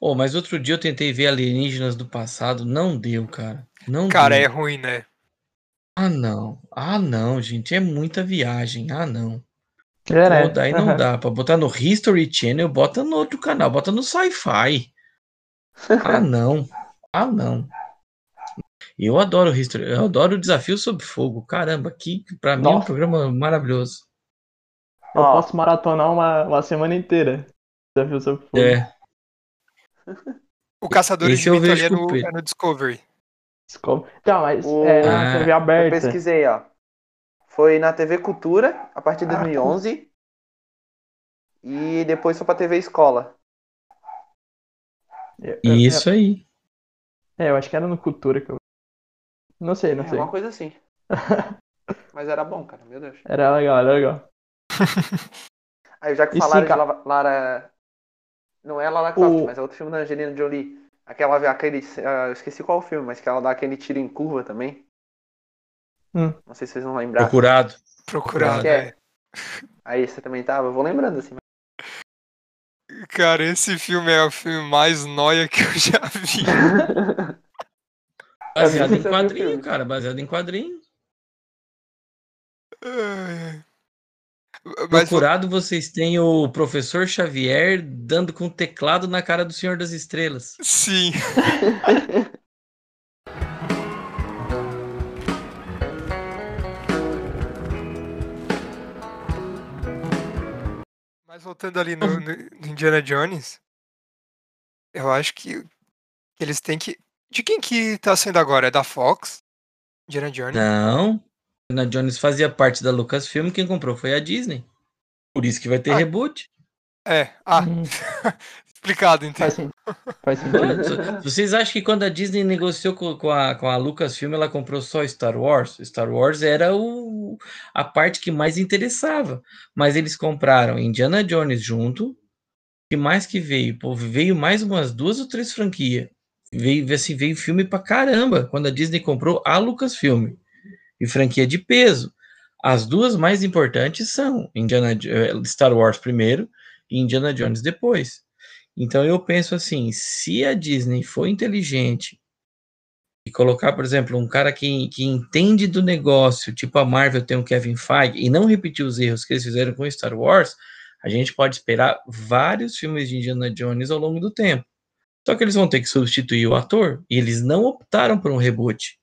Oh, mas outro dia eu tentei ver alienígenas do passado, não deu, cara. Não Cara, é deu. ruim, né? Ah, não. Ah, não, gente, é muita viagem. Ah, não. É, né? Pô, daí não dá. Pra botar no History Channel, bota no outro canal, bota no Sci-Fi. Ah, não. Ah, não. Eu adoro History, eu adoro o Desafio Sob Fogo. Caramba, que pra mim é um programa maravilhoso. Eu Ó. posso maratonar uma, uma semana inteira. Desafio sobre fogo. É. O Caçadores Esse de eu Mito ali é no, é no Discovery. Tá, mas O- é na Ah, TV Eu aberta. pesquisei, ó. Foi na TV Cultura, a partir de Ah, 2011. E depois foi pra TV Escola. Eu- eu- Isso aí. É, eu acho que era no Cultura que eu. Não sei, não É sei. uma coisa assim. Mas era bom, cara, meu Deus. Era legal, era legal. Aí já que E falaram sim, de Lara- Não é Lara Croft, O- mas é outro filme da Angelina Jolie. Aquela, aquele. ah, eu esqueci qual filme, mas que ela dá aquele tiro em curva também. Hum. Não sei se vocês vão lembrar. Procurado. Procurado, é. né? Aí você também tava, eu vou lembrando assim. Cara, esse filme é o filme mais noia que eu já vi. Baseado em quadrinho, cara. Baseado em quadrinho. Mas Procurado, vocês têm o professor Xavier dando com o teclado na cara do Senhor das Estrelas. sim. Mas voltando ali no, no- Indiana Jones, eu acho que, eles têm que. De quem que tá sendo agora? É da Fox? Indiana Jones? Não. Indiana Jones fazia parte da Lucasfilm, quem comprou foi a Disney. Por isso que vai ter Ah. reboot. É. Ah, Hum, explicado então. faz, faz sentido. Vocês acham que quando a Disney negociou com, com a, com a Lucasfilm, ela comprou só Star Wars? Star Wars era o, a parte que mais interessava. Mas eles compraram Indiana Jones junto. E mais que veio? Pô, veio mais umas duas ou três franquias. Veio, assim, veio filme pra caramba quando a Disney comprou a Lucasfilm. E franquia de peso. As duas mais importantes são Indiana, eh, Star Wars primeiro e Indiana Jones depois. Então eu penso assim, se a Disney for inteligente e colocar, por exemplo, um cara que, que entende do negócio, tipo a Marvel tem o Kevin Feige, e não repetir os erros que eles fizeram com Star Wars, a gente pode esperar vários filmes de Indiana Jones ao longo do tempo. Só que eles vão ter que substituir o ator, e eles não optaram por um reboot.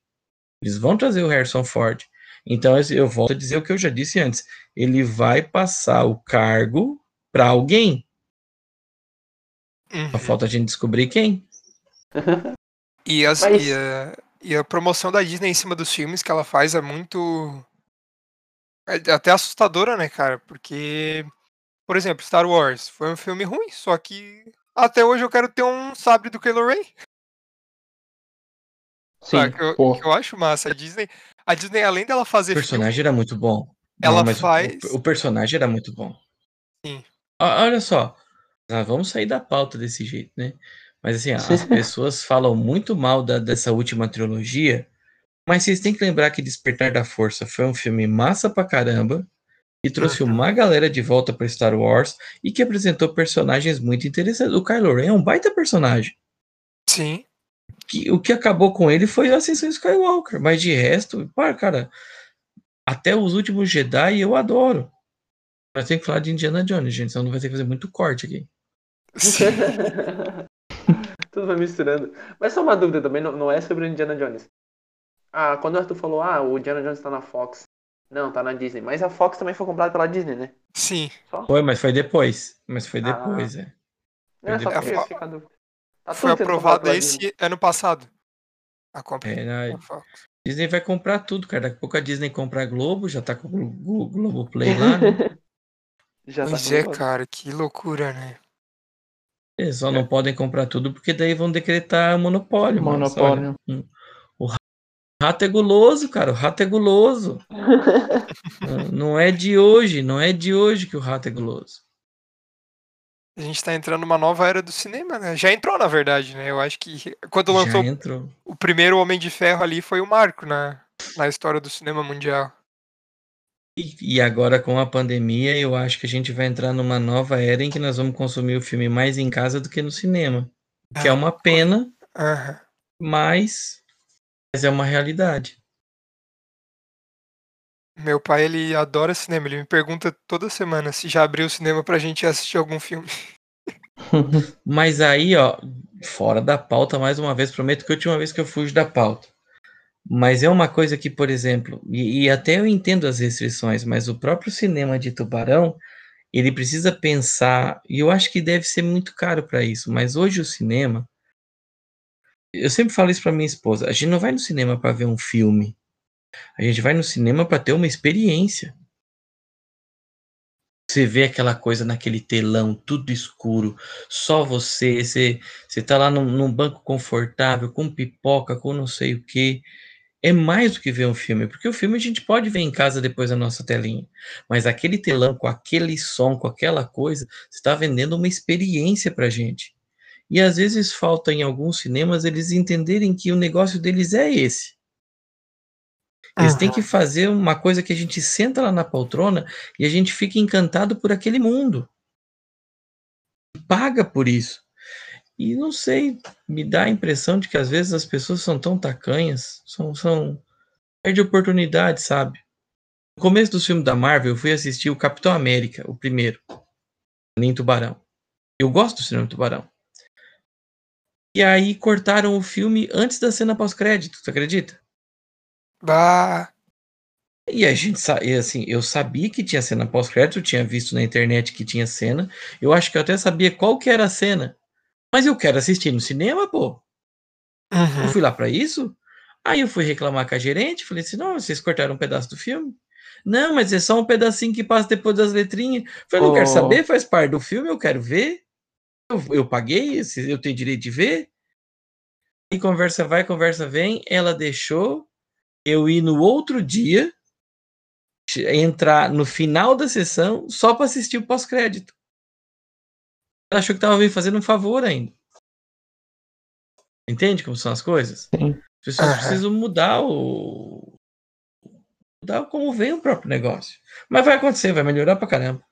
Eles vão trazer o Harrison Ford. Então, eu volto a dizer o que eu já disse antes. Ele vai passar o cargo para alguém. Uhum. Só falta a gente descobrir quem. E, as- Mas- e a, e a promoção da Disney em cima dos filmes que ela faz é muito. É até assustadora, né, cara? Porque, por exemplo, Star Wars foi um filme ruim, só que até hoje eu quero ter um sabre do Kylo Ren. Sim? Que eu, que eu acho massa. A Disney, a Disney, além dela O fazer personagem era muito bom. Ela mas o- faz- O, o personagem era muito bom. Sim. Ó, Olha só, nós vamos sair da pauta desse jeito, né? Mas assim, as pessoas falam muito mal da- dessa última trilogia, mas vocês têm que lembrar que Despertar da Força foi um filme massa pra caramba, que trouxe Uhum. uma galera de volta para Star Wars e que apresentou personagens muito interessantes. O Kylo Ren é um baita personagem. Sim. Que o que acabou com ele foi a Ascensão Skywalker, mas de resto, pá, cara, até os últimos Jedi eu adoro. Mas tem que falar de Indiana Jones, gente, senão não vai ter que fazer muito corte aqui. Tudo vai misturando. Mas só uma dúvida também, não, não é sobre o Indiana Jones. Ah, quando o Arthur falou, ah, o Indiana Jones tá na Fox. Não, tá na Disney. Mas a Fox também foi comprada pela Disney, né? Sim. Só? Foi, mas foi depois. Mas foi Ah. depois, é. Não, é só depois. fica a dúvida. Tá Foi aprovado esse Disney. ano passado. A compra. É, na- da Fox. Disney vai comprar tudo, cara. Daqui a pouco a Disney compra a Globo, já tá com o Glo- Glo- Globoplay lá, né? Já tá Pois é, comprado. cara, que loucura, né? Eles só não podem comprar tudo porque daí vão decretar monopólio. Monopólio. olha, o rato é guloso, cara. O rato é guloso. Não- não é de hoje, não é de hoje que o rato é guloso. A gente tá entrando numa nova era do cinema, né? Já entrou, na verdade, né? Eu acho que quando lançou o primeiro Homem de Ferro ali foi o marco na, na história do cinema mundial. E, e agora com a pandemia, eu acho que a gente vai entrar numa nova era em que nós vamos consumir o filme mais em casa do que no cinema. Que é Ah. uma pena, mas, mas é uma realidade. Meu pai, ele adora cinema. Ele me pergunta toda semana se já abriu o cinema pra gente assistir algum filme. Mas aí, ó, fora da pauta, mais uma vez, prometo que a última vez que eu fujo da pauta. Mas é uma coisa que, por exemplo, e, e até eu entendo as restrições, mas o próprio cinema de Tubarão, ele precisa pensar, e eu acho que deve ser muito caro para isso, mas hoje o cinema, eu sempre falo isso para minha esposa, a gente não vai no cinema para ver um filme, a gente vai no cinema para ter uma experiência. Você vê aquela coisa naquele telão, tudo escuro, só você, você, você tá lá num, num banco confortável, com pipoca, com não sei o que. É mais do que ver um filme, porque o filme a gente pode ver em casa depois da nossa telinha. Mas aquele telão, com aquele som, com aquela coisa, você está vendendo uma experiência pra gente. E às vezes falta em alguns cinemas eles entenderem que o negócio deles é esse. Eles têm que fazer uma coisa que a gente senta lá na poltrona e a gente fica encantado por aquele mundo. Paga por isso. E não sei, me dá a impressão de que às vezes as pessoas são tão tacanhas, são, são perde oportunidade, sabe? No começo do filme da Marvel, eu fui assistir o Capitão América, o primeiro, em Tubarão. Eu gosto do cinema Tubarão. E aí cortaram o filme antes da cena pós-crédito, tu acredita? Bah, E a gente e assim, eu sabia que tinha cena pós-crédito, eu tinha visto na internet que tinha cena. Eu acho que eu até sabia qual que era a cena. Mas eu quero assistir no cinema, pô. Eu uhum. fui lá pra isso. Aí eu fui reclamar com a gerente, falei assim: "Não, vocês cortaram um pedaço do filme?" Não, mas é só um pedacinho que passa depois das letrinhas. Eu falei, não quero Oh. saber, faz parte do filme, eu quero ver. Eu, eu paguei, eu tenho direito de ver. E conversa vai, conversa vem. Ela deixou eu ir no outro dia, entrar no final da sessão, só para assistir o pós-crédito. Ela achou que tava me fazendo um favor ainda. Entende como são as coisas? Sim. As pessoas Aham. precisam mudar o. mudar como vem o próprio negócio. Mas vai acontecer, vai melhorar pra caramba.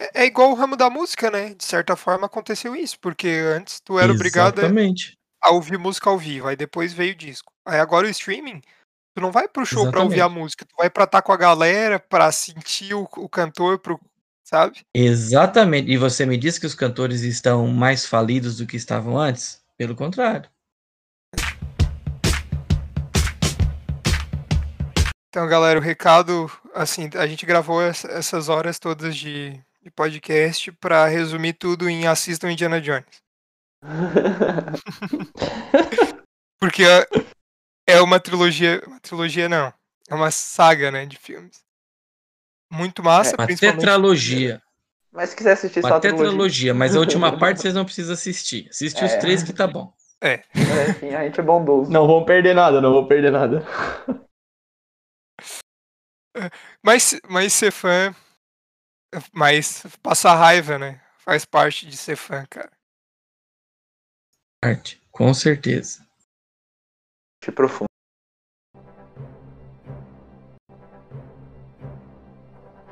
É, é igual o ramo da música, né? De certa forma aconteceu isso, porque antes tu era obrigado a- Exatamente. A ouvir música ao vivo, aí depois veio o disco. Aí agora o streaming, tu não vai pro show pra ouvir a música, tu vai pra estar com a galera, pra sentir o, o cantor, pro, sabe? Exatamente. E você me diz que os cantores estão mais falidos do que estavam antes? Pelo contrário. Então, galera, o recado, assim, a gente gravou essas horas todas de, de podcast para resumir tudo em assistam Indiana Jones. Porque é, é uma trilogia, uma trilogia não, é uma saga, né, de filmes. Muito massa, É, Uma principalmente. tetralogia. Mas se quiser assistir só Uma a trilogia, tetralogia, mas a última parte vocês não precisam assistir. Assiste os É. três que tá bom. é, enfim, a gente é bondoso. Não vão perder nada, não vão perder nada. Mas, mas ser fã, mas passar raiva, né? Faz parte de ser fã, cara. Arte, com certeza. profundo.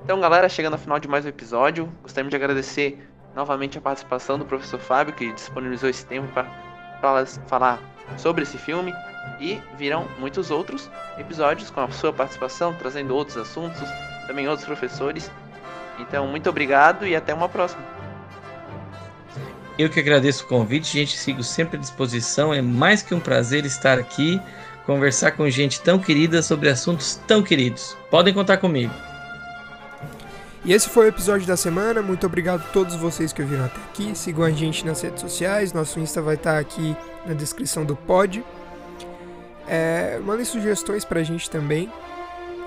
Então, galera, chegando ao final de mais um episódio, gostaríamos de agradecer novamente a participação do professor Fábio, que disponibilizou esse tempo para falar sobre esse filme. E virão muitos outros episódios com a sua participação, trazendo outros assuntos, também outros professores. Então, muito obrigado e até uma próxima. Eu que agradeço o convite, gente. Sigo sempre à disposição. É mais que um prazer estar aqui, conversar com gente tão querida sobre assuntos tão queridos. Podem contar comigo. E esse foi o episódio da semana. Muito obrigado a todos vocês que ouviram até aqui. Sigam a gente nas redes sociais. Nosso Insta vai estar aqui na descrição do pod. É, mandem sugestões pra gente também,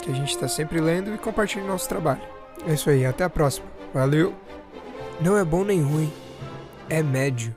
que a gente tá sempre lendo, e compartilhem nosso trabalho. É isso aí, até a próxima. Valeu! Não é bom nem ruim, é médio.